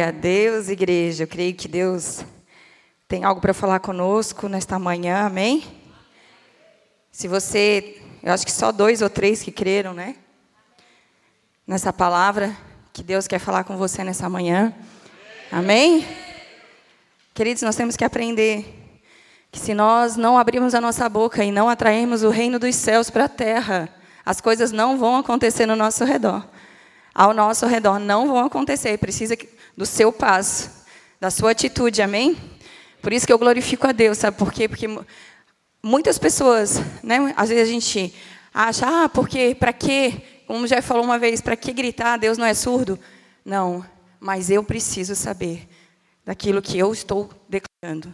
A Deus, igreja. Eu creio que Deus tem algo para falar conosco nesta manhã, amém? Se você, eu acho que só dois ou três que creram, né? Nessa palavra que Deus quer falar com você nessa manhã, amém? Queridos, nós temos que aprender que se nós não abrirmos a nossa boca e não atrairmos o reino dos céus para a terra, as coisas não vão acontecer no nosso redor. Ao nosso redor não vão acontecer. Precisa do seu passo, da sua atitude, amém? Por isso que eu glorifico a Deus, sabe por quê? Porque muitas pessoas, né, às vezes a gente acha, ah, porque, para quê? Como já falou uma vez, para que gritar? Deus não é surdo? Não, mas eu preciso saber daquilo que eu estou declarando.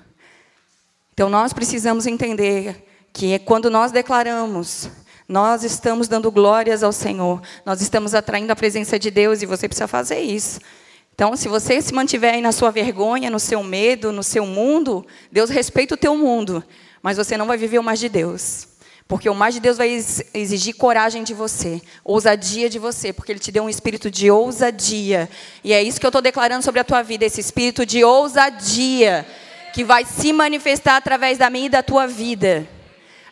Então nós precisamos entender que é quando nós declaramos, nós estamos dando glórias ao Senhor, nós estamos atraindo a presença de Deus e você precisa fazer isso. Então, se você se mantiver aí na sua vergonha, no seu medo, no seu mundo, Deus respeita o teu mundo, mas você não vai viver o mais de Deus. Porque o mais de Deus vai exigir coragem de você, ousadia de você, porque Ele te deu um espírito de ousadia. E é isso que eu estou declarando sobre a tua vida, esse espírito de ousadia, que vai se manifestar através da minha e da tua vida.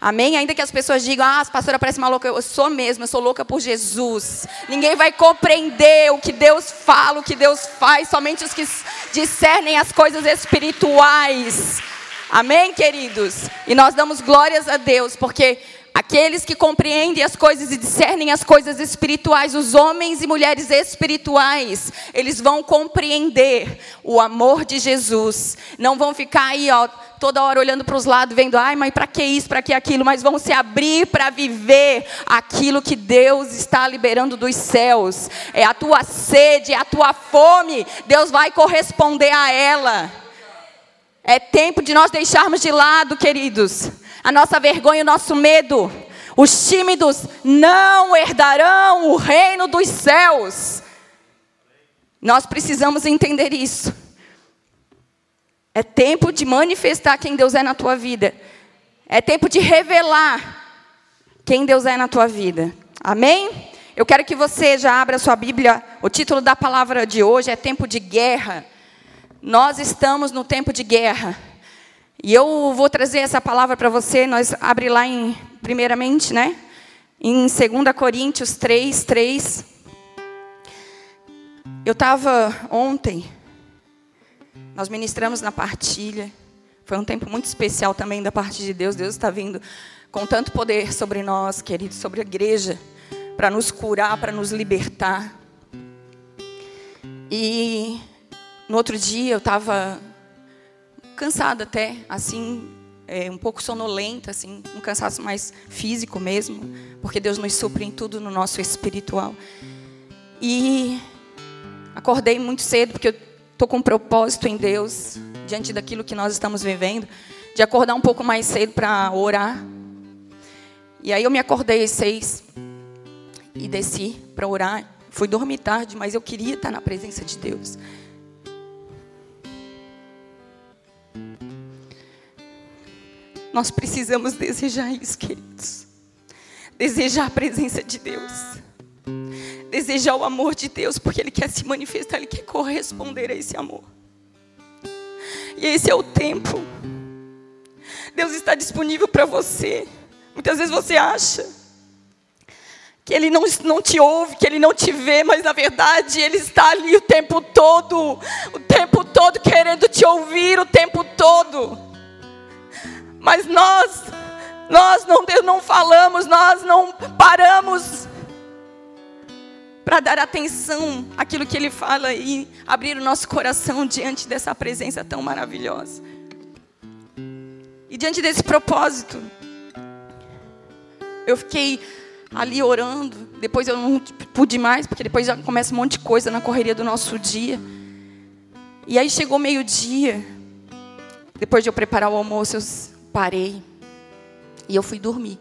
Amém? Ainda que as pessoas digam, ah, a pastora parece uma louca, eu sou mesmo, eu sou louca por Jesus. Ninguém vai compreender o que Deus fala, o que Deus faz, somente os que discernem as coisas espirituais. Amém, queridos? E nós damos glórias a Deus, porque aqueles que compreendem as coisas e discernem as coisas espirituais, os homens e mulheres espirituais, eles vão compreender o amor de Jesus. Não vão ficar aí, ó toda hora olhando para os lados, vendo, ai, mas para que isso, para que aquilo, mas vão se abrir para viver aquilo que Deus está liberando dos céus. É a tua sede, é a tua fome, Deus vai corresponder a ela. É tempo de nós deixarmos de lado, queridos, a nossa vergonha, o nosso medo. Os tímidos não herdarão o reino dos céus. Nós precisamos entender isso. É tempo de manifestar quem Deus é na tua vida. É tempo de revelar quem Deus é na tua vida. Amém? Eu quero que você já abra sua Bíblia. O título da palavra de hoje é Tempo de Guerra. Nós estamos no tempo de guerra. E eu vou trazer essa palavra para você. Nós abre lá em primeiramente, né? Em 2 Coríntios 3, 3. Eu estava ontem nós ministramos na partilha. Foi um tempo muito especial também da parte de Deus. Deus está vindo com tanto poder sobre nós, queridos, sobre a igreja, para nos curar, para nos libertar. E no outro dia eu estava cansada até, assim, é, um pouco sonolenta, assim, um cansaço mais físico mesmo, porque Deus nos supre em tudo no nosso espiritual. E acordei muito cedo, porque eu estou com um propósito em Deus, diante daquilo que nós estamos vivendo, de acordar um pouco mais cedo para orar. E aí eu me acordei às seis e desci para orar. Fui dormir tarde, mas eu queria estar na presença de Deus. Nós precisamos desejar isso, queridos. Desejar a presença de Deus desejar o amor de Deus, porque Ele quer se manifestar, Ele quer corresponder a esse amor. E esse é o tempo. Deus está disponível para você. Muitas vezes você acha que Ele não, não te ouve, que Ele não te vê, mas na verdade Ele está ali o tempo todo, o tempo todo querendo te ouvir, o tempo todo. Mas nós, nós não, não falamos, nós não paramos para dar atenção àquilo que Ele fala e abrir o nosso coração diante dessa presença tão maravilhosa. E diante desse propósito, eu fiquei ali orando. Depois eu não pude mais, porque depois já começa um monte de coisa na correria do nosso dia. E aí chegou meio-dia. Depois de eu preparar o almoço, eu parei. E eu fui dormir.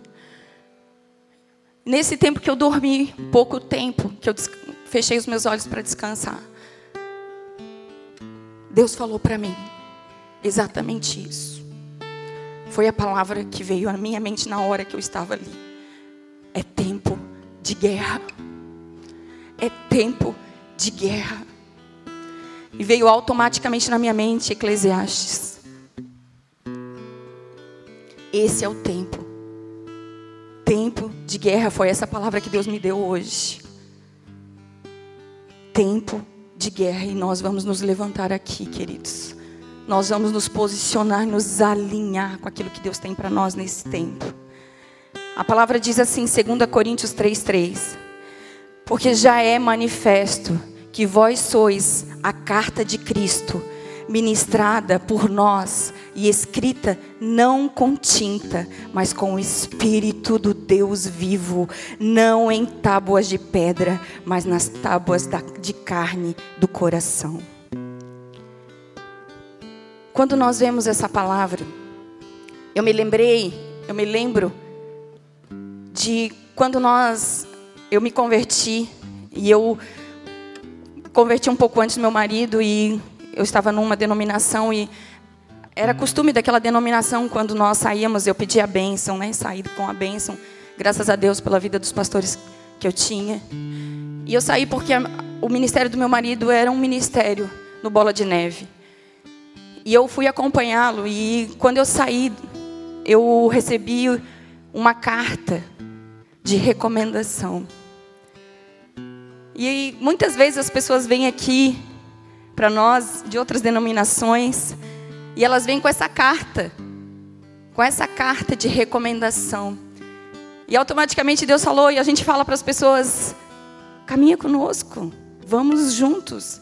Nesse tempo que eu dormi, pouco tempo, que eu fechei os meus olhos para descansar, Deus falou para mim exatamente isso. Foi a palavra que veio à minha mente na hora que eu estava ali. É tempo de guerra. É tempo de guerra. E veio automaticamente na minha mente Eclesiastes. Esse é o tempo. Tempo de guerra foi essa palavra que Deus me deu hoje. Tempo de guerra e nós vamos nos levantar aqui, queridos. Nós vamos nos posicionar, nos alinhar com aquilo que Deus tem para nós nesse tempo. A palavra diz assim, 2 Coríntios 3:3. Porque já é manifesto que vós sois a carta de Cristo, ministrada por nós e escrita não com tinta, mas com o Espírito do Deus vivo, não em tábuas de pedra, mas nas tábuas de carne do coração. Quando nós vemos essa palavra, eu me lembrei, eu me lembro de quando nós, eu me converti e eu converti um pouco antes do meu marido e eu estava numa denominação e era costume daquela denominação quando nós saíamos, eu pedia a bênção, né? Saí com a bênção, graças a Deus pela vida dos pastores que eu tinha. E eu saí porque o ministério do meu marido era um ministério no Bola de Neve. E eu fui acompanhá-lo e quando eu saí, eu recebi uma carta de recomendação. E muitas vezes as pessoas vêm aqui para nós de outras denominações e elas vêm com essa carta, com essa carta de recomendação. E automaticamente Deus falou, e a gente fala para as pessoas: caminha conosco, vamos juntos.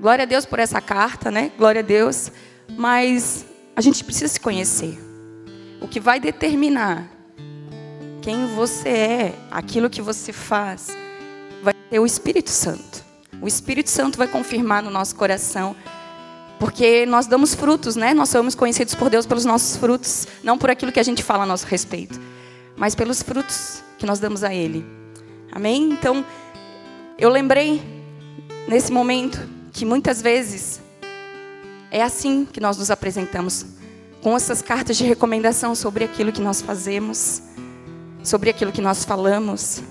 Glória a Deus por essa carta, né? Glória a Deus. Mas a gente precisa se conhecer. O que vai determinar quem você é, aquilo que você faz, vai ser o Espírito Santo. O Espírito Santo vai confirmar no nosso coração porque nós damos frutos, né? Nós somos conhecidos por Deus pelos nossos frutos, não por aquilo que a gente fala a nosso respeito, mas pelos frutos que nós damos a Ele. Amém? Então, eu lembrei nesse momento que muitas vezes é assim que nós nos apresentamos, com essas cartas de recomendação sobre aquilo que nós fazemos, sobre aquilo que nós falamos.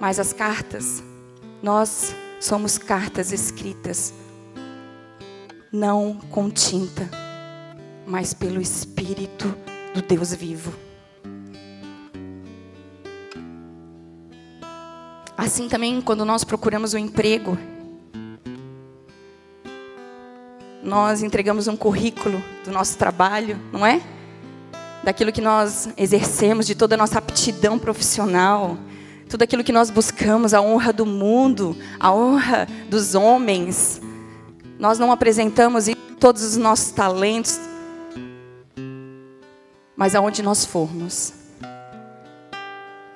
Mas as cartas, nós somos cartas escritas não com tinta, mas pelo Espírito do Deus vivo. Assim também, quando nós procuramos um emprego, nós entregamos um currículo do nosso trabalho, não é? Daquilo que nós exercemos, de toda a nossa aptidão profissional, tudo aquilo que nós buscamos, a honra do mundo, a honra dos homens, nós não apresentamos todos os nossos talentos, mas aonde nós formos.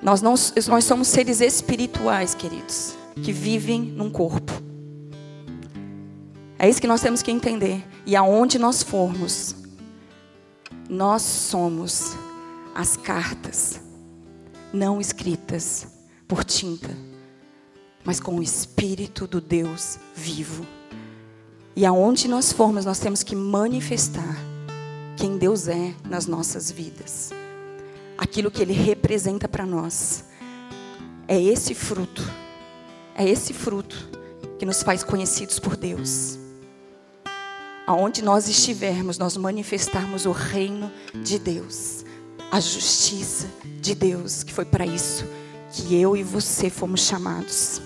Nós, não, nós somos seres espirituais, queridos, que vivem num corpo. É isso que nós temos que entender. E aonde nós formos, nós somos as cartas, não escritas por tinta, mas com o Espírito do Deus vivo. E aonde nós formos, nós temos que manifestar quem Deus é nas nossas vidas. Aquilo que Ele representa para nós. É esse fruto. É esse fruto que nos faz conhecidos por Deus. Aonde nós estivermos, nós manifestarmos o reino de Deus, a justiça de Deus, que foi para isso que eu e você fomos chamados.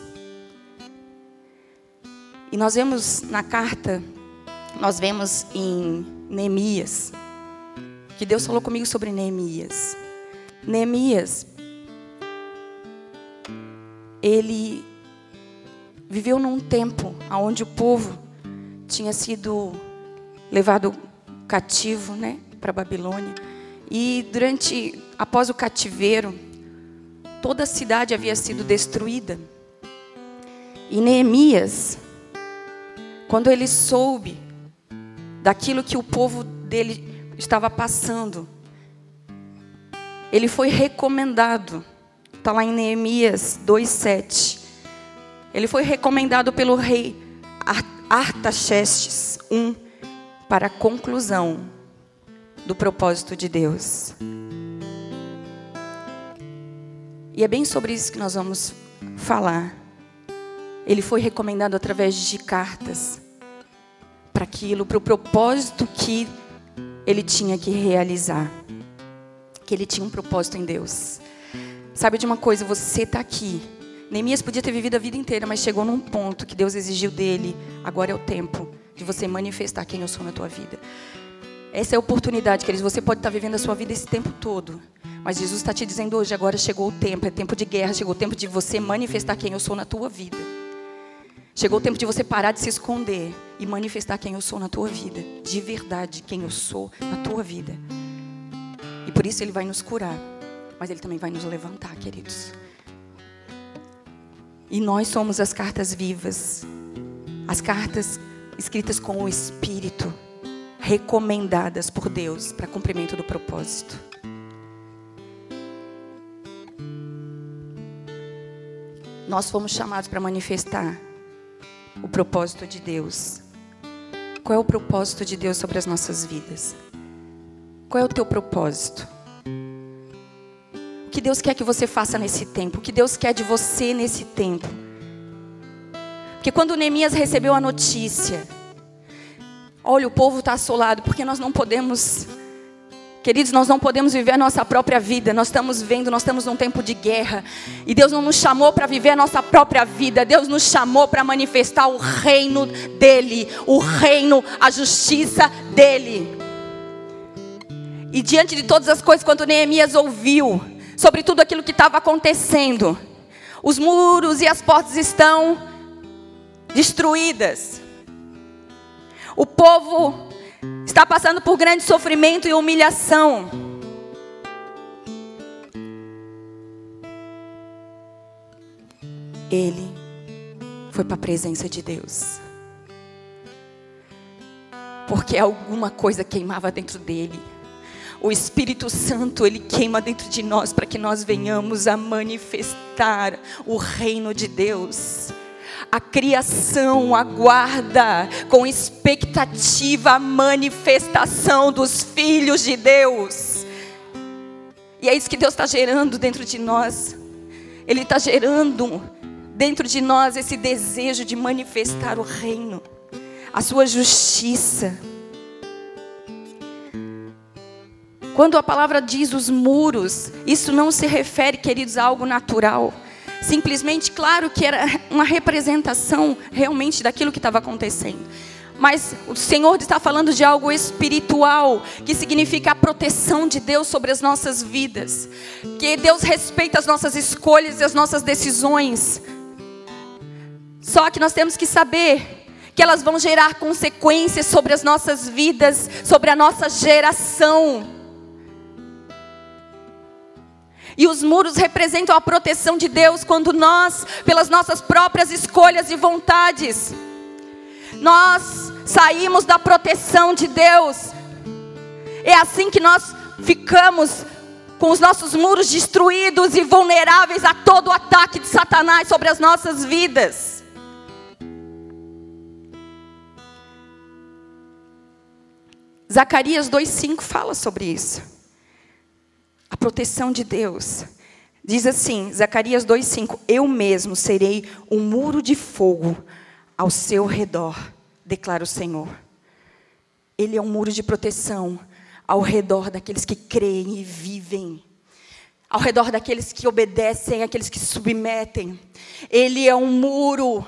E nós vemos na carta, nós vemos em Neemias, que Deus falou comigo sobre Neemias. Neemias, ele viveu num tempo onde o povo tinha sido levado cativo, né, para a Babilônia. E durante, após o cativeiro, toda a cidade havia sido destruída. E Neemias, quando ele soube daquilo que o povo dele estava passando, ele foi recomendado. Está lá em Neemias 2,7. Ele foi recomendado pelo rei Artaxerxes I para a conclusão do propósito de Deus. E é bem sobre isso que nós vamos falar. ele foi recomendado através de cartas para aquilo, para o propósito que ele tinha que realizar. Que ele tinha um propósito em Deus. Sabe de uma coisa, você está aqui. Neemias podia ter vivido a vida inteira, mas chegou num ponto que Deus exigiu dele. Agora é o tempo de você manifestar quem eu sou na tua vida. Essa é a oportunidade, queridos. Você pode estar vivendo a sua vida esse tempo todo. Mas Jesus está te dizendo hoje, agora chegou o tempo. É tempo de guerra, chegou o tempo de você manifestar quem eu sou na tua vida. Chegou o tempo de você parar de se esconder e manifestar quem eu sou na tua vida. De verdade, quem eu sou na tua vida. E por isso Ele vai nos curar. Mas Ele também vai nos levantar, queridos. E nós somos as cartas vivas. As cartas escritas com o Espírito. Recomendadas por Deus para cumprimento do propósito. Nós fomos chamados para manifestar o propósito de Deus. Qual é o propósito de Deus sobre as nossas vidas? Qual é o teu propósito? O que Deus quer que você faça nesse tempo? O que Deus quer de você nesse tempo? Porque quando Neemias recebeu a notícia, olha, o povo está assolado, porque nós não podemos Queridos, nós não podemos viver a nossa própria vida. Nós estamos vendo, nós estamos num tempo de guerra. E Deus não nos chamou para viver a nossa própria vida. Deus nos chamou para manifestar o reino dele, o reino, a justiça dele. E diante de todas as coisas, quando Neemias ouviu sobre tudo aquilo que estava acontecendo, os muros e as portas estão destruídas. O povo está passando por grande sofrimento e humilhação. Ele foi para a presença de Deus. Porque alguma coisa queimava dentro dele. O Espírito Santo, ele queima dentro de nós para que nós venhamos a manifestar o reino de Deus a criação aguarda com expectativa a manifestação dos filhos de Deus. E é isso que Deus está gerando dentro de nós. Ele está gerando dentro de nós esse desejo de manifestar o reino, a sua justiça. Quando a palavra diz os muros, isso não se refere, queridos, a algo natural simplesmente, claro que era uma representação realmente daquilo que estava acontecendo. Mas o Senhor está falando de algo espiritual, que significa a proteção de Deus sobre as nossas vidas. Que Deus respeita as nossas escolhas e as nossas decisões. Só que nós temos que saber que elas vão gerar consequências sobre as nossas vidas, sobre a nossa geração. E os muros representam a proteção de Deus quando nós, pelas nossas próprias escolhas e vontades, nós saímos da proteção de Deus. É assim que nós ficamos com os nossos muros destruídos e vulneráveis a todo o ataque de Satanás sobre as nossas vidas. Zacarias 2,5 fala sobre isso a proteção de Deus. Diz assim, Zacarias 2:5, eu mesmo serei um muro de fogo ao seu redor, declara o Senhor. Ele é um muro de proteção ao redor daqueles que creem e vivem, ao redor daqueles que obedecem, aqueles que submetem. Ele é um muro,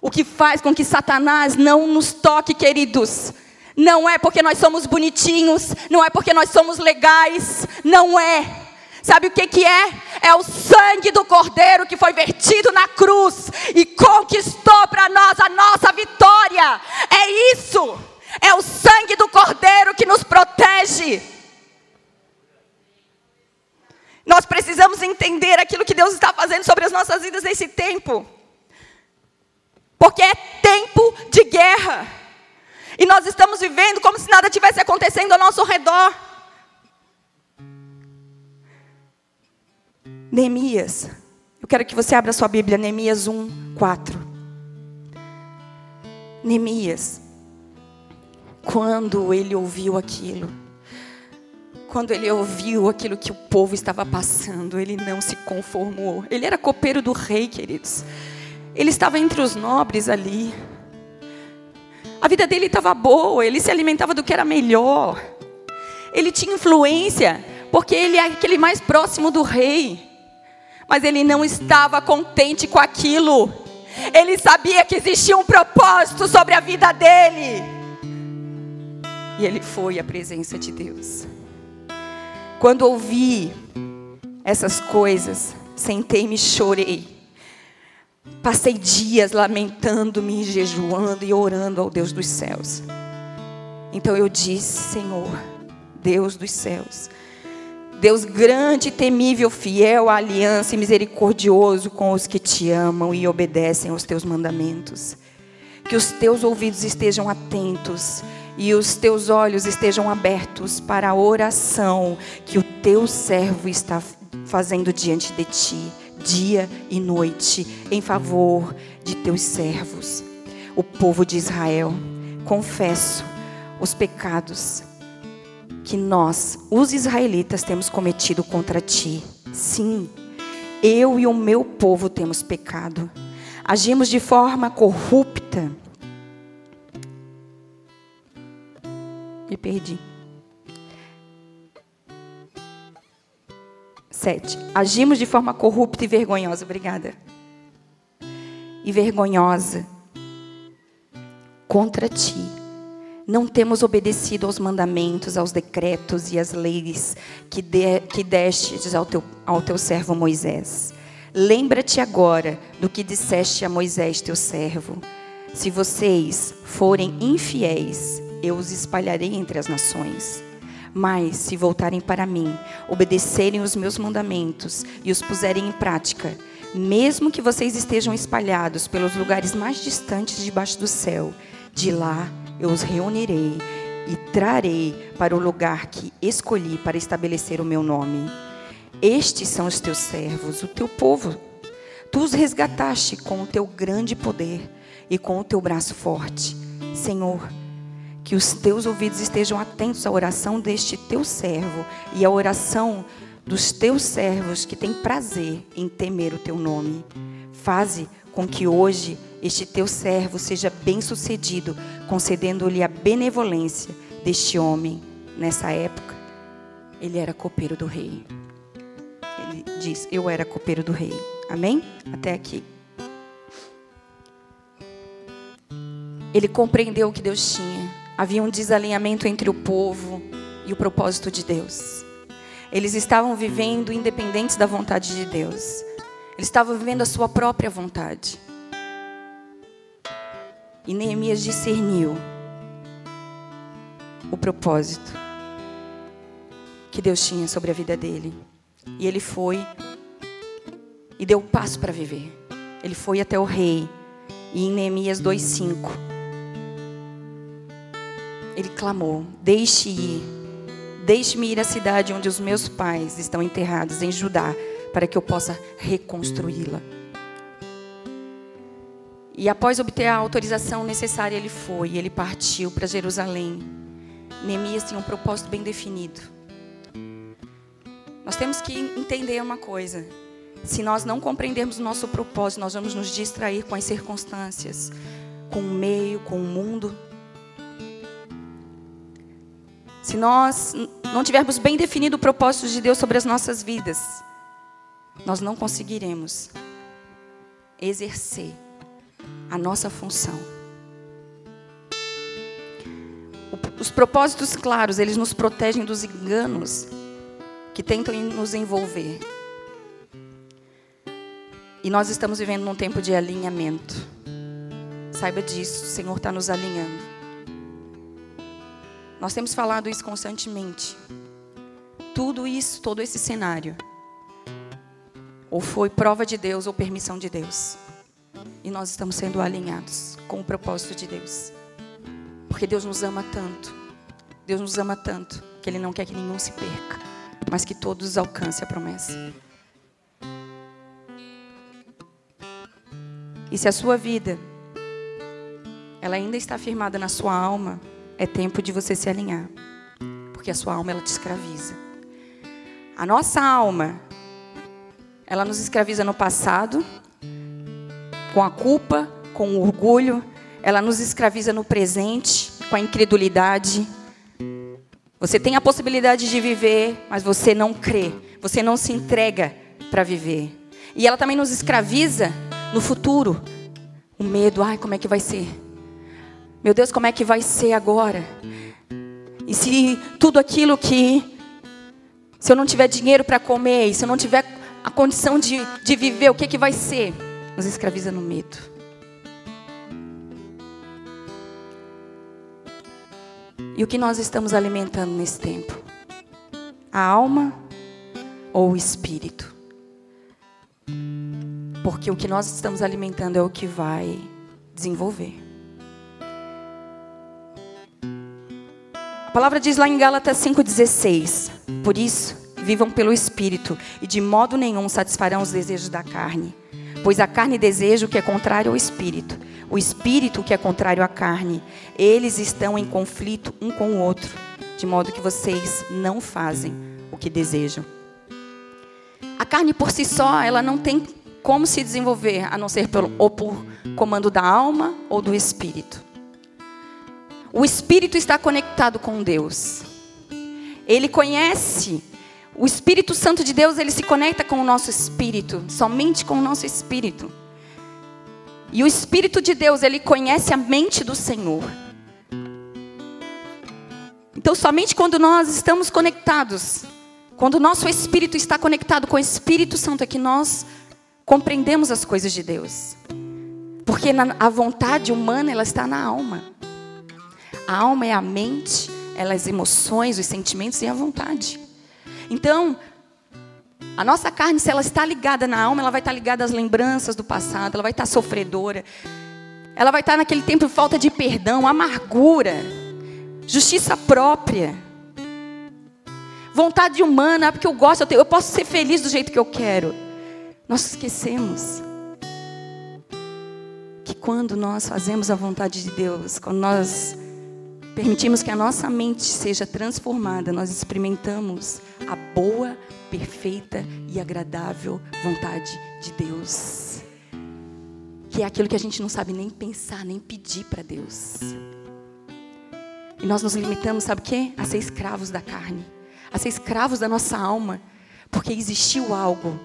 o que faz com que Satanás não nos toque, queridos. Não é porque nós somos bonitinhos, não é porque nós somos legais, não é. Sabe o que, que é? É o sangue do Cordeiro que foi vertido na cruz e conquistou para nós a nossa vitória. É isso. É o sangue do Cordeiro que nos protege. Nós precisamos entender aquilo que Deus está fazendo sobre as nossas vidas nesse tempo. Porque é tempo de guerra. E nós estamos vivendo como se nada tivesse acontecendo ao nosso redor. Neemias. Eu quero que você abra sua Bíblia, Neemias 1, 4. Neemias. Quando ele ouviu aquilo, quando ele ouviu aquilo que o povo estava passando, ele não se conformou. Ele era copeiro do rei, queridos. Ele estava entre os nobres ali. A vida dele estava boa, ele se alimentava do que era melhor. Ele tinha influência, porque ele é aquele mais próximo do rei. Mas ele não estava contente com aquilo. Ele sabia que existia um propósito sobre a vida dele. E ele foi à presença de Deus. Quando ouvi essas coisas, sentei-me e chorei. Passei dias lamentando-me, jejuando e orando ao Deus dos céus. Então eu disse: Senhor, Deus dos céus, Deus grande, temível, fiel à aliança e misericordioso com os que te amam e obedecem aos teus mandamentos. Que os teus ouvidos estejam atentos e os teus olhos estejam abertos para a oração que o teu servo está fazendo diante de ti, dia e noite, em favor de teus servos, o povo de Israel. Confesso os pecados que nós, os israelitas, temos cometido contra ti. Sim, eu e o meu povo temos pecado. Agimos de forma corrupta. Me perdi. Agimos de forma corrupta e vergonhosa. Obrigada. E vergonhosa contra ti não temos obedecido aos mandamentos, aos decretos e às leis que, de, que destes ao teu, ao teu servo Moisés. Lembra-te agora do que disseste a Moisés, teu servo. Se vocês forem infiéis, eu os espalharei entre as nações. Mas, se voltarem para mim, obedecerem os meus mandamentos e os puserem em prática, mesmo que vocês estejam espalhados pelos lugares mais distantes debaixo do céu, de lá eu os reunirei e trarei para o lugar que escolhi para estabelecer o meu nome. Estes são os teus servos, o teu povo. Tu os resgataste com o teu grande poder e com o teu braço forte. Senhor, que os teus ouvidos estejam atentos à oração deste teu servo e à oração dos teus servos que têm prazer em temer o teu nome. Faze com que hoje este teu servo seja bem-sucedido, concedendo-lhe a benevolência deste homem. Nessa época, ele era copeiro do rei. Ele diz: Eu era copeiro do rei. Amém? Até aqui. Ele compreendeu o que Deus tinha. Havia um desalinhamento entre o povo e o propósito de Deus. Eles estavam vivendo independentes da vontade de Deus. Eles estavam vivendo a sua própria vontade. E Neemias discerniu o propósito que Deus tinha sobre a vida dele. E ele foi e deu o passo para viver. Ele foi até o rei. E em Neemias 2:5 ele clamou: Deixe ir. Deixe-me ir à cidade onde os meus pais estão enterrados em Judá, para que eu possa reconstruí-la. E após obter a autorização necessária, ele foi, ele partiu para Jerusalém. Neemias tinha um propósito bem definido. Nós temos que entender uma coisa: se nós não compreendermos o nosso propósito, nós vamos nos distrair com as circunstâncias, com o meio, com o mundo. Se nós não tivermos bem definido o propósito de Deus sobre as nossas vidas, nós não conseguiremos exercer a nossa função. Os propósitos claros, eles nos protegem dos enganos que tentam nos envolver. E nós estamos vivendo num tempo de alinhamento. Saiba disso, o Senhor está nos alinhando. Nós temos falado isso constantemente. Tudo isso, todo esse cenário, ou foi prova de Deus ou permissão de Deus. E nós estamos sendo alinhados com o propósito de Deus. Porque Deus nos ama tanto. Deus nos ama tanto que Ele não quer que nenhum se perca, mas que todos alcancem a promessa. E se a sua vida ela ainda está firmada na sua alma, é tempo de você se alinhar. Porque a sua alma ela te escraviza. A nossa alma ela nos escraviza no passado, com a culpa, com o orgulho, ela nos escraviza no presente, com a incredulidade. Você tem a possibilidade de viver, mas você não crê, você não se entrega para viver. E ela também nos escraviza no futuro. O medo, ai, como é que vai ser? Meu Deus, como é que vai ser agora? E se tudo aquilo que. Se eu não tiver dinheiro para comer, se eu não tiver a condição de, de viver, o que, que vai ser? Nos escraviza no medo. E o que nós estamos alimentando nesse tempo? A alma ou o espírito? Porque o que nós estamos alimentando é o que vai desenvolver. Palavra diz lá em Gálatas 5,16: Por isso, vivam pelo Espírito, e de modo nenhum satisfarão os desejos da carne. Pois a carne deseja o que é contrário ao Espírito, o Espírito o que é contrário à carne. Eles estão em conflito um com o outro, de modo que vocês não fazem o que desejam. A carne por si só, ela não tem como se desenvolver, a não ser pelo, ou por comando da alma ou do espírito. O espírito está conectado com Deus. Ele conhece. O Espírito Santo de Deus, ele se conecta com o nosso espírito, somente com o nosso espírito. E o Espírito de Deus, ele conhece a mente do Senhor. Então, somente quando nós estamos conectados, quando o nosso espírito está conectado com o Espírito Santo, é que nós compreendemos as coisas de Deus. Porque a vontade humana, ela está na alma. A alma é a mente, ela é as emoções, os sentimentos e a vontade. Então, a nossa carne, se ela está ligada na alma, ela vai estar ligada às lembranças do passado, ela vai estar sofredora. Ela vai estar naquele tempo de falta de perdão, amargura, justiça própria. Vontade humana, porque eu gosto, eu, tenho, eu posso ser feliz do jeito que eu quero. Nós esquecemos que quando nós fazemos a vontade de Deus, quando nós permitimos que a nossa mente seja transformada, nós experimentamos a boa, perfeita e agradável vontade de Deus. Que é aquilo que a gente não sabe nem pensar, nem pedir para Deus. E nós nos limitamos, sabe o quê? A ser escravos da carne, a ser escravos da nossa alma, porque existiu algo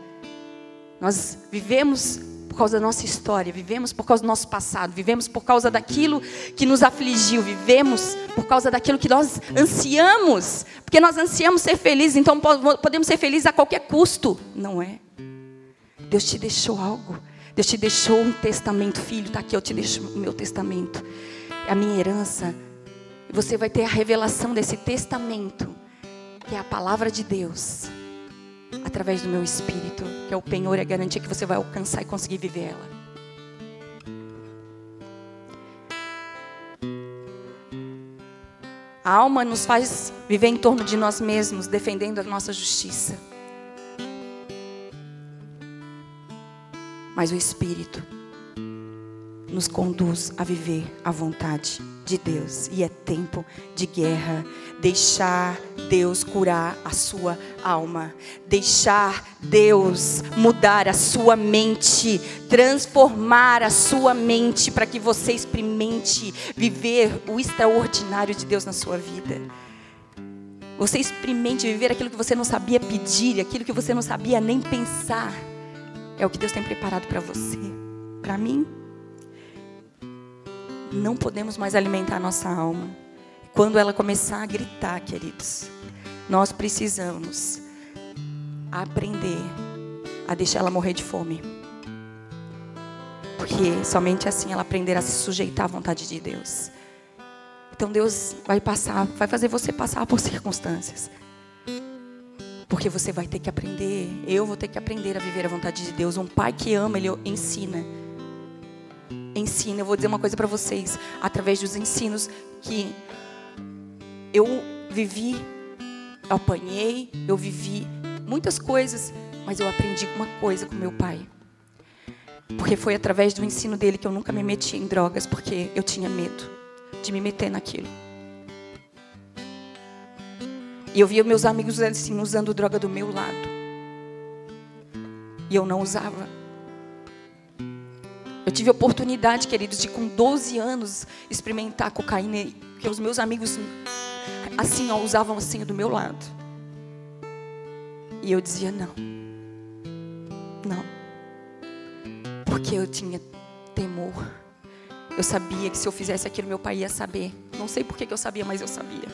nós vivemos causa da nossa história, vivemos por causa do nosso passado, vivemos por causa daquilo que nos afligiu, vivemos por causa daquilo que nós ansiamos, porque nós ansiamos ser felizes, então podemos ser felizes a qualquer custo. Não é? Deus te deixou algo, Deus te deixou um testamento, filho, está aqui, eu te deixo o meu testamento, é a minha herança. Você vai ter a revelação desse testamento, que é a palavra de Deus através do meu espírito, que é o penhor e a garantia que você vai alcançar e conseguir viver ela. A alma nos faz viver em torno de nós mesmos, defendendo a nossa justiça. Mas o espírito nos conduz a viver a vontade de Deus. E é tempo de guerra. Deixar Deus curar a sua alma. Deixar Deus mudar a sua mente. Transformar a sua mente para que você experimente viver o extraordinário de Deus na sua vida. Você experimente viver aquilo que você não sabia pedir, aquilo que você não sabia nem pensar. É o que Deus tem preparado para você, para mim não podemos mais alimentar nossa alma. Quando ela começar a gritar, queridos, nós precisamos aprender a deixar ela morrer de fome. Porque somente assim ela aprenderá a se sujeitar à vontade de Deus. Então Deus vai passar, vai fazer você passar por circunstâncias. Porque você vai ter que aprender, eu vou ter que aprender a viver a vontade de Deus. Um pai que ama, ele ensina ensina. Eu vou dizer uma coisa para vocês, através dos ensinos que eu vivi, eu apanhei, eu vivi muitas coisas, mas eu aprendi uma coisa com meu pai. Porque foi através do ensino dele que eu nunca me meti em drogas, porque eu tinha medo de me meter naquilo. E eu via meus amigos assim, usando droga do meu lado. E eu não usava. Eu tive oportunidade, queridos, de com 12 anos experimentar cocaína, que os meus amigos assim ó, usavam assim do meu lado. E eu dizia não. Não. Porque eu tinha temor. Eu sabia que se eu fizesse aquilo, meu pai ia saber. Não sei por que eu sabia, mas eu sabia.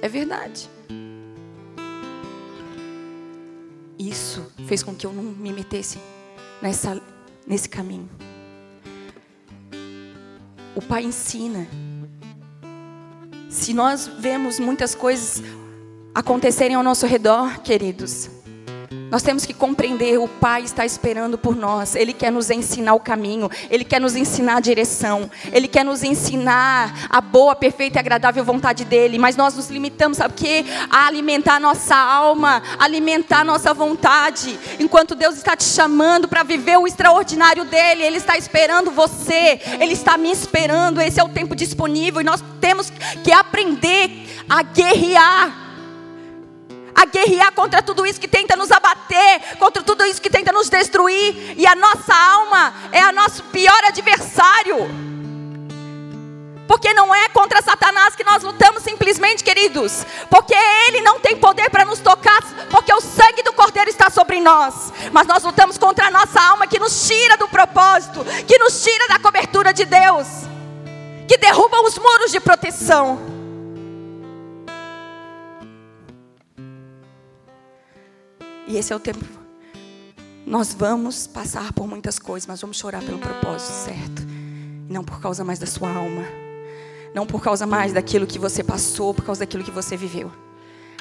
É verdade. Isso fez com que eu não me metesse nessa, nesse caminho. O Pai ensina. Se nós vemos muitas coisas acontecerem ao nosso redor, queridos, nós temos que compreender, o Pai está esperando por nós. Ele quer nos ensinar o caminho, ele quer nos ensinar a direção, ele quer nos ensinar a boa, perfeita e agradável vontade dele, mas nós nos limitamos, sabe o quê? A alimentar nossa alma, alimentar nossa vontade. Enquanto Deus está te chamando para viver o extraordinário dele, ele está esperando você, ele está me esperando. Esse é o tempo disponível e nós temos que aprender a guerrear a guerrear contra tudo isso que tenta nos abater, contra tudo isso que tenta nos destruir, e a nossa alma é o nosso pior adversário. Porque não é contra Satanás que nós lutamos simplesmente, queridos. Porque ele não tem poder para nos tocar, porque o sangue do Cordeiro está sobre nós. Mas nós lutamos contra a nossa alma que nos tira do propósito, que nos tira da cobertura de Deus, que derruba os muros de proteção. E esse é o tempo. Nós vamos passar por muitas coisas, mas vamos chorar pelo propósito certo. Não por causa mais da sua alma. Não por causa mais daquilo que você passou, por causa daquilo que você viveu.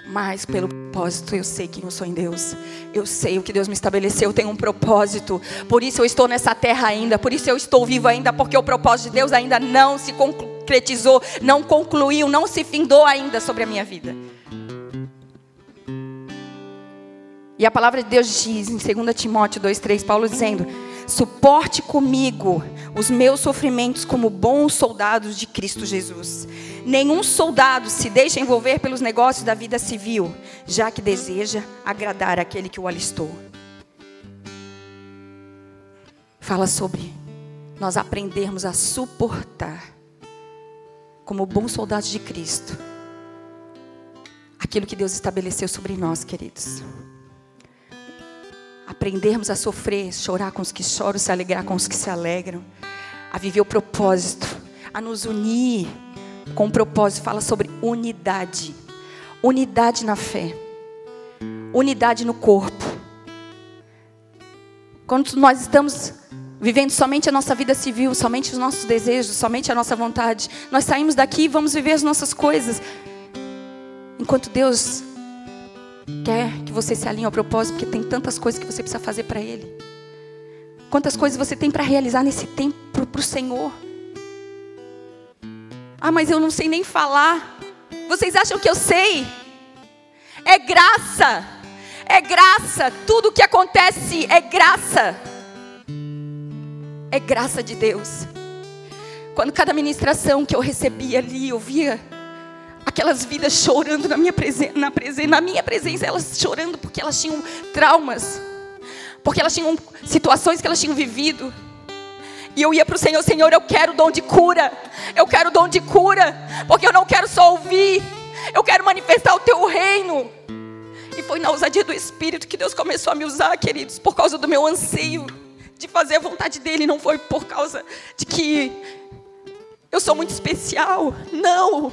Mas pelo propósito, eu sei quem eu sou em Deus. Eu sei o que Deus me estabeleceu. Eu tenho um propósito. Por isso eu estou nessa terra ainda. Por isso eu estou vivo ainda. Porque o propósito de Deus ainda não se concretizou, não concluiu, não se findou ainda sobre a minha vida. E a palavra de Deus diz em 2 Timóteo 2,3, Paulo dizendo: Suporte comigo os meus sofrimentos como bons soldados de Cristo Jesus. Nenhum soldado se deixa envolver pelos negócios da vida civil, já que deseja agradar aquele que o alistou. Fala sobre nós aprendermos a suportar, como bons soldados de Cristo, aquilo que Deus estabeleceu sobre nós, queridos aprendermos a sofrer, chorar com os que choram, se alegrar com os que se alegram, a viver o propósito, a nos unir com o propósito. Fala sobre unidade, unidade na fé, unidade no corpo. Quando nós estamos vivendo somente a nossa vida civil, somente os nossos desejos, somente a nossa vontade, nós saímos daqui e vamos viver as nossas coisas. Enquanto Deus quer que você se alinhe ao propósito, porque tem tantas coisas que você precisa fazer para Ele. Quantas coisas você tem para realizar nesse tempo para o Senhor? Ah, mas eu não sei nem falar. Vocês acham que eu sei? É graça. É graça. Tudo que acontece é graça. É graça de Deus. Quando cada ministração que eu recebia ali, eu via aquelas vidas chorando na minha, presen na, presen na minha presença, elas chorando porque elas tinham traumas, porque elas tinham situações que elas tinham vivido. E eu ia para o Senhor, Senhor, eu quero o dom de cura, eu quero o dom de cura, porque eu não quero só ouvir, eu quero manifestar o teu reino. E foi na ousadia do Espírito que Deus começou a me usar, queridos, por causa do meu anseio de fazer a vontade dEle, não foi por causa de que eu sou muito especial, não.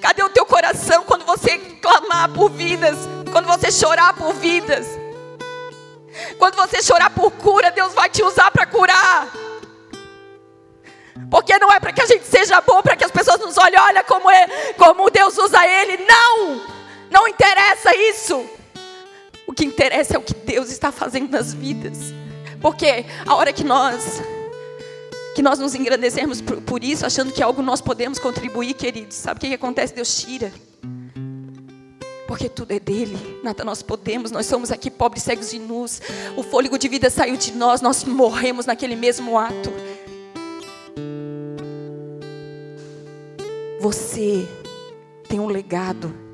Cadê o teu coração quando você clamar por vidas? Quando você chorar por vidas? Quando você chorar por cura, Deus vai te usar para curar. Porque não é para que a gente seja bom, para que as pessoas nos olhem, olha como é, como Deus usa ele. Não! Não interessa isso. O que interessa é o que Deus está fazendo nas vidas. Porque a hora que nós que nós nos engrandecemos por, por, isso, achando que algo nós podemos contribuir, queridos. Sabe o que, que acontece? Deus tira. Porque tudo é dele, nada nós podemos, nós somos aqui pobres, cegos e nus. O fôlego de vida saiu de nós, nós morremos naquele mesmo ato. Você tem um legado.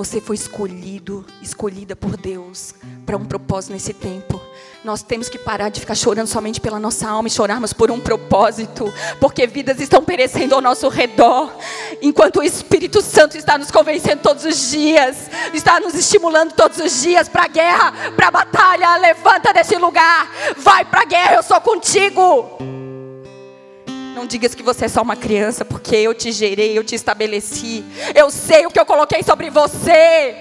Você foi escolhido, escolhida por Deus para um propósito nesse tempo. Nós temos que parar de ficar chorando somente pela nossa alma e chorarmos por um propósito, porque vidas estão perecendo ao nosso redor, enquanto o Espírito Santo está nos convencendo todos os dias, está nos estimulando todos os dias para a guerra, para a batalha. Levanta desse lugar, vai para a guerra, eu sou contigo. Não digas que você é só uma criança, porque eu te gerei, eu te estabeleci. Eu sei o que eu coloquei sobre você.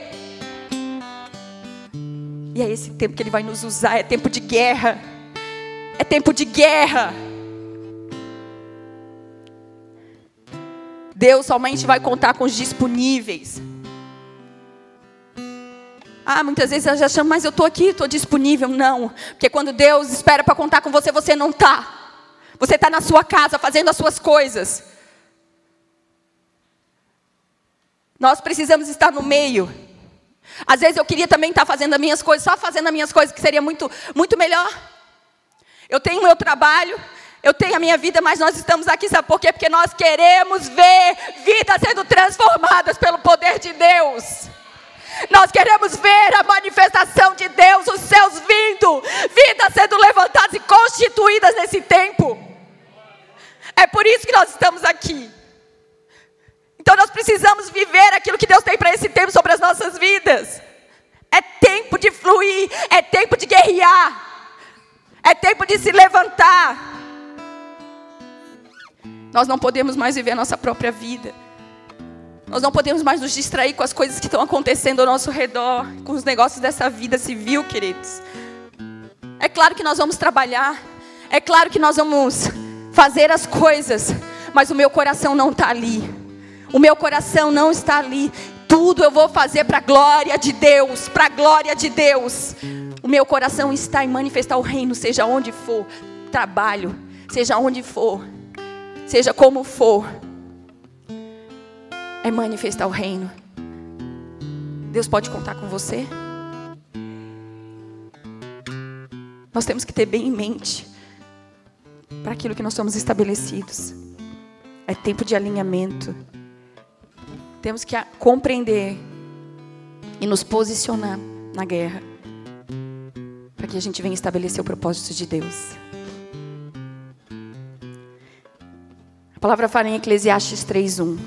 E é esse tempo que Ele vai nos usar, é tempo de guerra. É tempo de guerra. Deus somente vai contar com os disponíveis. Ah, muitas vezes eu já chamo, mas eu estou aqui, estou disponível. Não, porque quando Deus espera para contar com você, você não está. Você está na sua casa fazendo as suas coisas. Nós precisamos estar no meio. Às vezes eu queria também estar fazendo as minhas coisas, só fazendo as minhas coisas, que seria muito, muito melhor. Eu tenho o meu trabalho, eu tenho a minha vida, mas nós estamos aqui, sabe por quê? Porque nós queremos ver vidas sendo transformadas pelo poder de Deus. Nós queremos ver a manifestação de Deus, os céus vindo, vidas sendo levantadas e constituídas nesse tempo. É por isso que nós estamos aqui. Então nós precisamos viver aquilo que Deus tem para esse tempo sobre as nossas vidas. É tempo de fluir, é tempo de guerrear, é tempo de se levantar. Nós não podemos mais viver a nossa própria vida. Nós não podemos mais nos distrair com as coisas que estão acontecendo ao nosso redor, com os negócios dessa vida civil, queridos. É claro que nós vamos trabalhar, é claro que nós vamos fazer as coisas, mas o meu coração não está ali. O meu coração não está ali. Tudo eu vou fazer para a glória de Deus, para a glória de Deus. O meu coração está em manifestar o reino, seja onde for, trabalho, seja onde for, seja como for. É manifestar o reino. Deus pode contar com você? Nós temos que ter bem em mente para aquilo que nós somos estabelecidos. É tempo de alinhamento. Temos que compreender e nos posicionar na guerra para que a gente venha estabelecer o propósito de Deus. A palavra fala em Eclesiastes 3:1.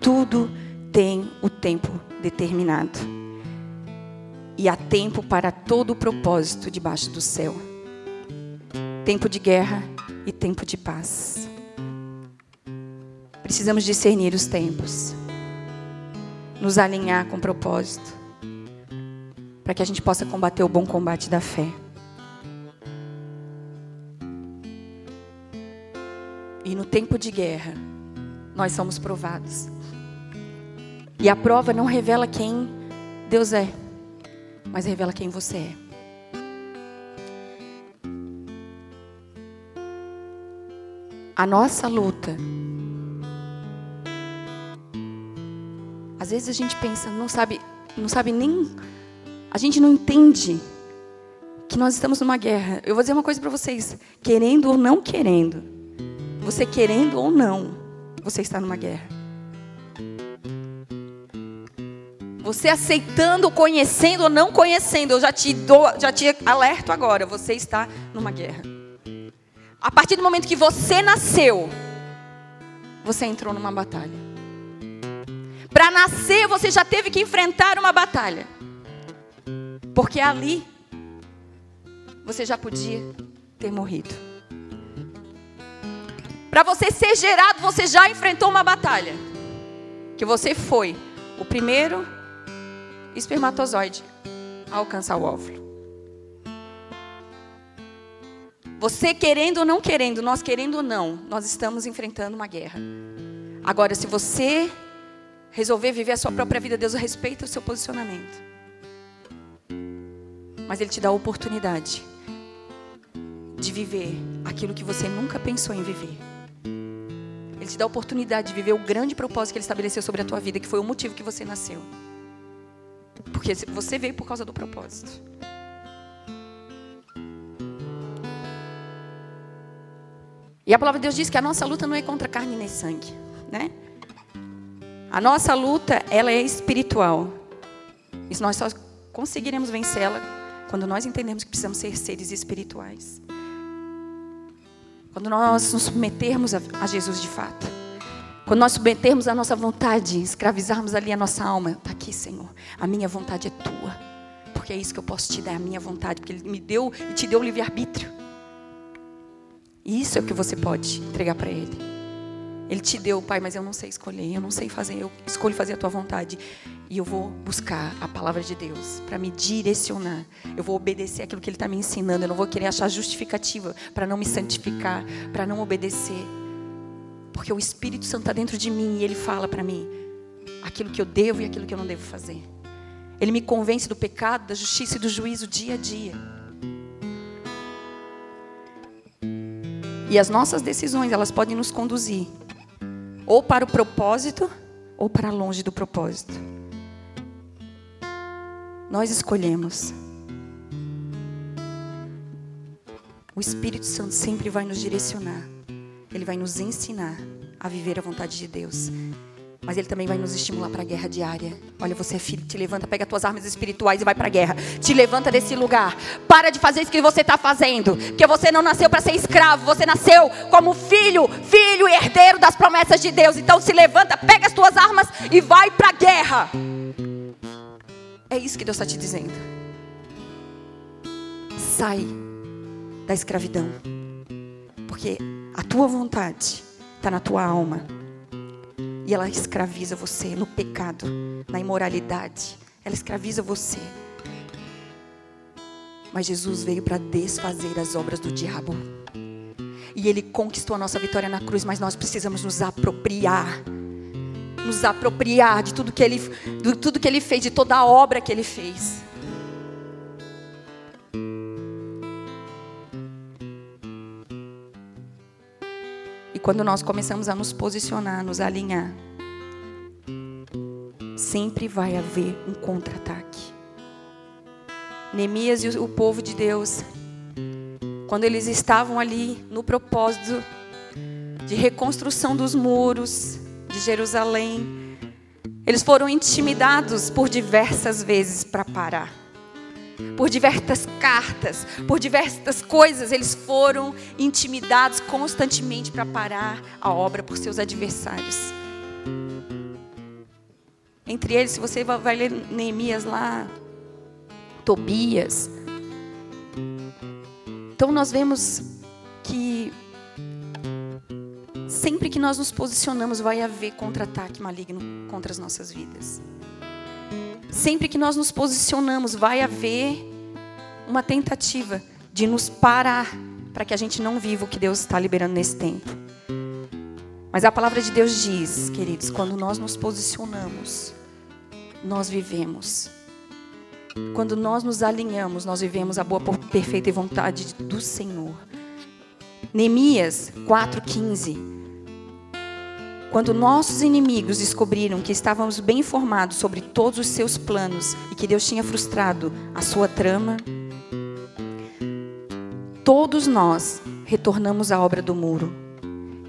Tudo tem o tempo determinado. E há tempo para todo o propósito debaixo do céu tempo de guerra e tempo de paz. Precisamos discernir os tempos, nos alinhar com o propósito, para que a gente possa combater o bom combate da fé. E no tempo de guerra, nós somos provados. E a prova não revela quem Deus é, mas revela quem você é. A nossa luta. Às vezes a gente pensa, não sabe, não sabe nem, a gente não entende que nós estamos numa guerra. Eu vou dizer uma coisa para vocês, querendo ou não querendo, você querendo ou não, você está numa guerra. Você aceitando, conhecendo ou não conhecendo, eu já te dou, já te alerto agora, você está numa guerra. A partir do momento que você nasceu, você entrou numa batalha. Para nascer, você já teve que enfrentar uma batalha. Porque ali, você já podia ter morrido. Para você ser gerado, você já enfrentou uma batalha. Que você foi o primeiro espermatozoide a alcançar o óvulo. Você querendo ou não querendo, nós querendo ou não, nós estamos enfrentando uma guerra. Agora, se você resolver viver a sua própria vida, Deus respeita o seu posicionamento. Mas Ele te dá a oportunidade de viver aquilo que você nunca pensou em viver. Ele te dá a oportunidade de viver o grande propósito que Ele estabeleceu sobre a tua vida, que foi o motivo que você nasceu. Porque você veio por causa do propósito. E a palavra de Deus diz que a nossa luta não é contra carne nem sangue, né? A nossa luta, ela é espiritual. E nós só conseguiremos vencê-la quando nós entendemos que precisamos ser seres espirituais. Quando nós nos submetermos a, Jesus de fato. Quando nós submetermos a nossa vontade, escravizarmos ali a nossa alma. Está aqui, Senhor. A minha vontade é tua. Porque é isso que eu posso te dar, a minha vontade. Porque Ele me deu e te deu o livre-arbítrio. E isso é o que você pode entregar para Ele. Ele te deu, Pai, mas eu não sei escolher, eu não sei fazer, eu escolho fazer a tua vontade. E eu vou buscar a palavra de Deus para me direcionar. Eu vou obedecer aquilo que Ele está me ensinando. Eu não vou querer achar justificativa para não me santificar, para não obedecer. Porque o Espírito Santo está dentro de mim e Ele fala para mim aquilo que eu devo e aquilo que eu não devo fazer. Ele me convence do pecado, da justiça e do juízo dia a dia. E as nossas decisões, elas podem nos conduzir ou para o propósito, ou para longe do propósito. Nós escolhemos. O Espírito Santo sempre vai nos direcionar. Ele vai nos ensinar a viver a vontade de Deus. Mas ele também vai nos estimular para a guerra diária. Olha, você é filho, te levanta, pega as tuas armas espirituais e vai para a guerra. Te levanta desse lugar. Para de fazer isso que você está fazendo. Porque você não nasceu para ser escravo, você nasceu como filho, filho e herdeiro das promessas de Deus. Então se levanta, pega as tuas armas e vai para a guerra. É isso que Deus está te dizendo. Sai da escravidão. Porque a tua vontade está na tua alma. E ela escraviza você no pecado, na imoralidade. Ela escraviza você. Mas Jesus veio para desfazer as obras do diabo. E ele conquistou a nossa vitória na cruz, mas nós precisamos nos apropriar. Nos apropriar de tudo que ele, de tudo que ele fez, de toda a obra que ele fez. Quando nós começamos a nos posicionar, nos alinhar, sempre vai haver um contra-ataque. Neemias e o povo de Deus, quando eles estavam ali no propósito de reconstrução dos muros de Jerusalém, eles foram intimidados por diversas vezes para parar por diversas cartas, por diversas coisas, eles foram intimidados constantemente para parar a obra por seus adversários. Entre eles, se você vai ler Neemias lá, Tobias. Então nós vemos que sempre que nós nos posicionamos, vai haver contra-ataque maligno contra as nossas vidas. Sempre que nós nos posicionamos, vai haver uma tentativa de nos parar para que a gente não viva o que Deus está liberando nesse tempo. Mas a palavra de Deus diz, queridos, quando nós nos posicionamos, nós vivemos. Quando nós nos alinhamos, nós vivemos a boa, perfeita e vontade do Senhor. Neemias 4,15 quando nossos inimigos descobriram que estávamos bem informados sobre todos os seus planos e que Deus tinha frustrado a sua trama, todos nós retornamos à obra do muro,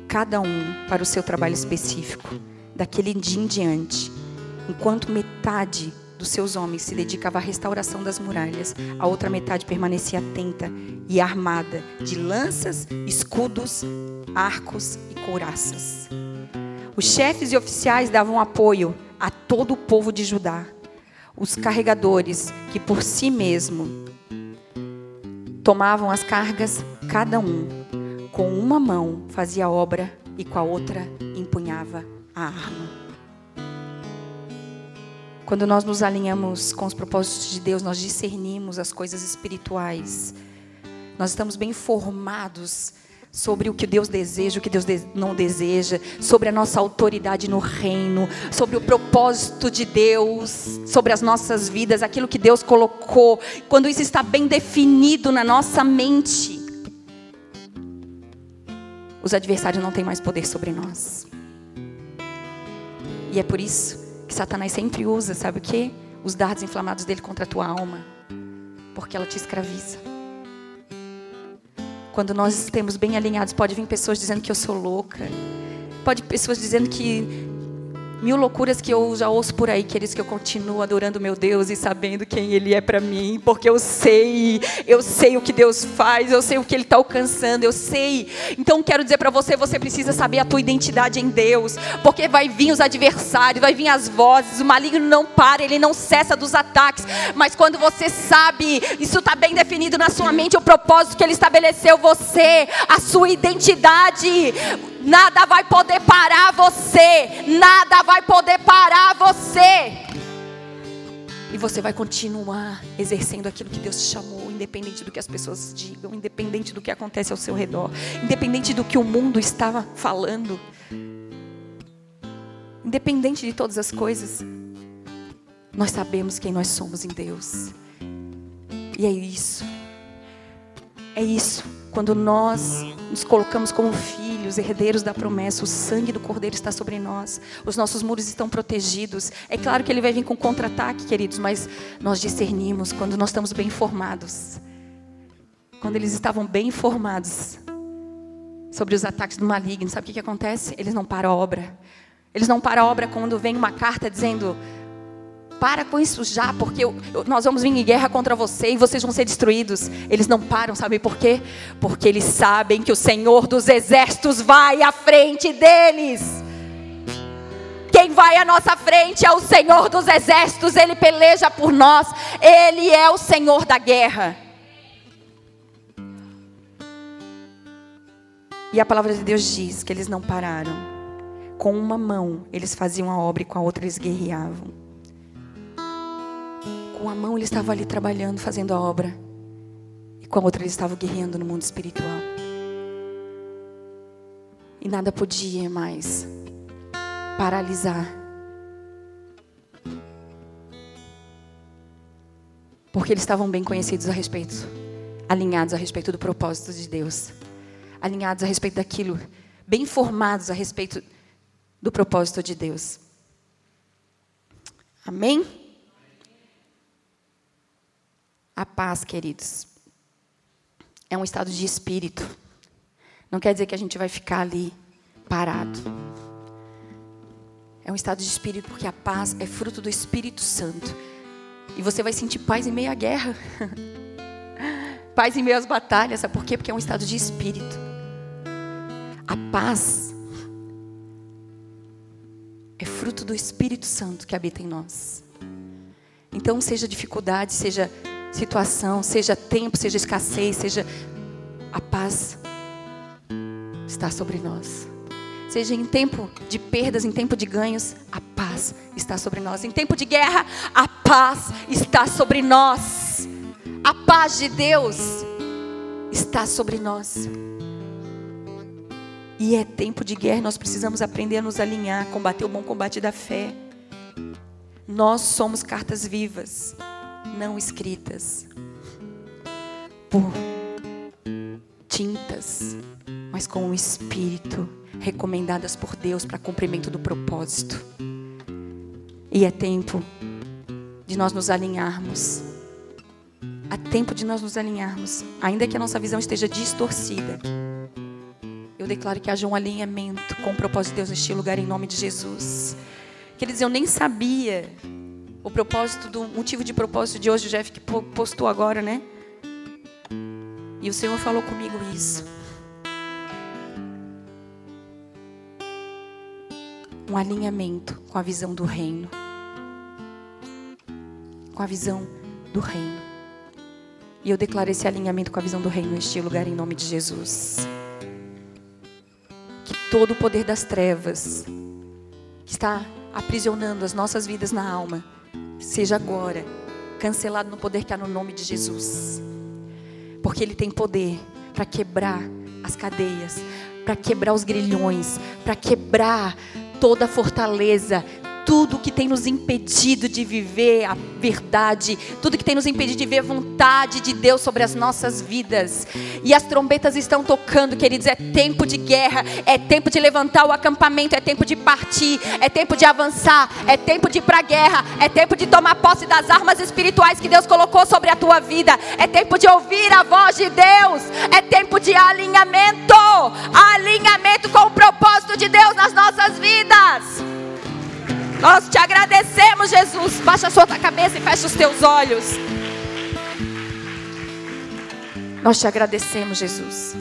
cada um para o seu trabalho específico, daquele dia em diante, enquanto metade dos seus homens se dedicava à restauração das muralhas, a outra metade permanecia atenta e armada de lanças, escudos, arcos e couraças. Os chefes e oficiais davam apoio a todo o povo de Judá. Os carregadores, que por si mesmo tomavam as cargas, cada um, com uma mão fazia a obra e com a outra empunhava a arma. Quando nós nos alinhamos com os propósitos de Deus, nós discernimos as coisas espirituais. Nós estamos bem formados sobre o que Deus deseja, o que Deus não deseja, sobre a nossa autoridade no reino, sobre o propósito de Deus, sobre as nossas vidas, aquilo que Deus colocou. Quando isso está bem definido na nossa mente, os adversários não têm mais poder sobre nós. E é por isso que Satanás sempre usa, sabe o que? Os dardos inflamados dele contra a tua alma, porque ela te escraviza. Quando nós estamos bem alinhados, pode vir pessoas dizendo que eu sou louca. Pode pessoas dizendo que Mil loucuras que eu já ouço por aí, queridos, que eu continuo adorando meu Deus e sabendo quem Ele é para mim, porque eu sei, eu sei o que Deus faz, eu sei o que Ele está alcançando, eu sei. Então quero dizer para você, você precisa saber a tua identidade em Deus, porque vai vir os adversários, vai vir as vozes, o maligno não para, ele não cessa dos ataques, mas quando você sabe, isso está bem definido na sua mente, o propósito que Ele estabeleceu, você, a sua identidade Nada vai poder parar você. Nada vai poder parar você. E você vai continuar exercendo aquilo que Deus te chamou, independente do que as pessoas digam, independente do que acontece ao seu redor, independente do que o mundo estava falando, independente de todas as coisas. Nós sabemos quem nós somos em Deus. E é isso. É isso. Quando nós nos colocamos como filhos, herdeiros da promessa, o sangue do Cordeiro está sobre nós, os nossos muros estão protegidos. É claro que ele vai vir com contra-ataque, queridos, mas nós discernimos quando nós estamos bem informados. Quando eles estavam bem informados sobre os ataques do maligno, sabe o que, que acontece? Eles não param a obra. Eles não param a obra quando vem uma carta dizendo para com isso já, porque eu, eu, nós vamos vir em guerra contra você e vocês vão ser destruídos. Eles não param, sabe por quê? Porque eles sabem que o Senhor dos exércitos vai à frente deles. Quem vai à nossa frente é o Senhor dos exércitos, ele peleja por nós, ele é o Senhor da guerra. E a palavra de Deus diz que eles não pararam. Com uma mão eles faziam a obra e com a outra eles guerreavam com a mão ele estava ali trabalhando, fazendo a obra. E com a outra ele estava guerreando no mundo espiritual. E nada podia mais paralisar. Porque eles estavam bem conhecidos a respeito, alinhados a respeito do propósito de Deus, alinhados a respeito daquilo, bem informados a respeito do propósito de Deus. Amém? A paz, queridos, é um estado de espírito. Não quer dizer que a gente vai ficar ali parado. É um estado de espírito porque a paz é fruto do Espírito Santo. E você vai sentir paz em meio à guerra. paz em meio às batalhas. Sabe por quê? Porque é um estado de espírito. A paz é fruto do Espírito Santo que habita em nós. Então, seja dificuldade, seja situação, seja tempo, seja escassez, seja a paz está sobre nós. Seja em tempo de perdas, em tempo de ganhos, a paz está sobre nós. Em tempo de guerra, a paz está sobre nós. A paz de Deus está sobre nós. E é tempo de guerra, nós precisamos aprender a nos alinhar, combater o bom combate da fé. Nós somos cartas vivas não escritas por tintas, mas com o Espírito, recomendadas por Deus para cumprimento do propósito. E é tempo de nós nos alinharmos. Há tempo de nós nos alinharmos, ainda que a nossa visão esteja distorcida. Eu declaro que haja um alinhamento com o propósito de Deus neste lugar em nome de Jesus. Quer dizer, eu nem sabia o propósito do motivo de propósito de hoje, o Jeff que postou agora, né? E o Senhor falou comigo isso. Um alinhamento com a visão do reino. Com a visão do reino. E eu declaro esse alinhamento com a visão do reino neste lugar em nome de Jesus. Que todo o poder das trevas que está aprisionando as nossas vidas na alma seja agora cancelado no poder que há no nome de Jesus. Porque Ele tem poder para quebrar as cadeias, para quebrar os grilhões, para quebrar toda a fortaleza, tudo que tem nos impedido de viver a verdade, tudo que tem nos impedido de ver a vontade de Deus sobre as nossas vidas. E as trombetas estão tocando, queridos. É tempo de guerra, é tempo de levantar o acampamento, é tempo de partir, é tempo de avançar, é tempo de ir para a guerra, é tempo de tomar posse das armas espirituais que Deus colocou sobre a tua vida, é tempo de ouvir a voz de Deus, é tempo de alinhamento alinhamento com o propósito de Deus nas nossas vidas. Nós te agradecemos, Jesus. Baixa a sua cabeça e fecha os teus olhos. Nós te agradecemos, Jesus.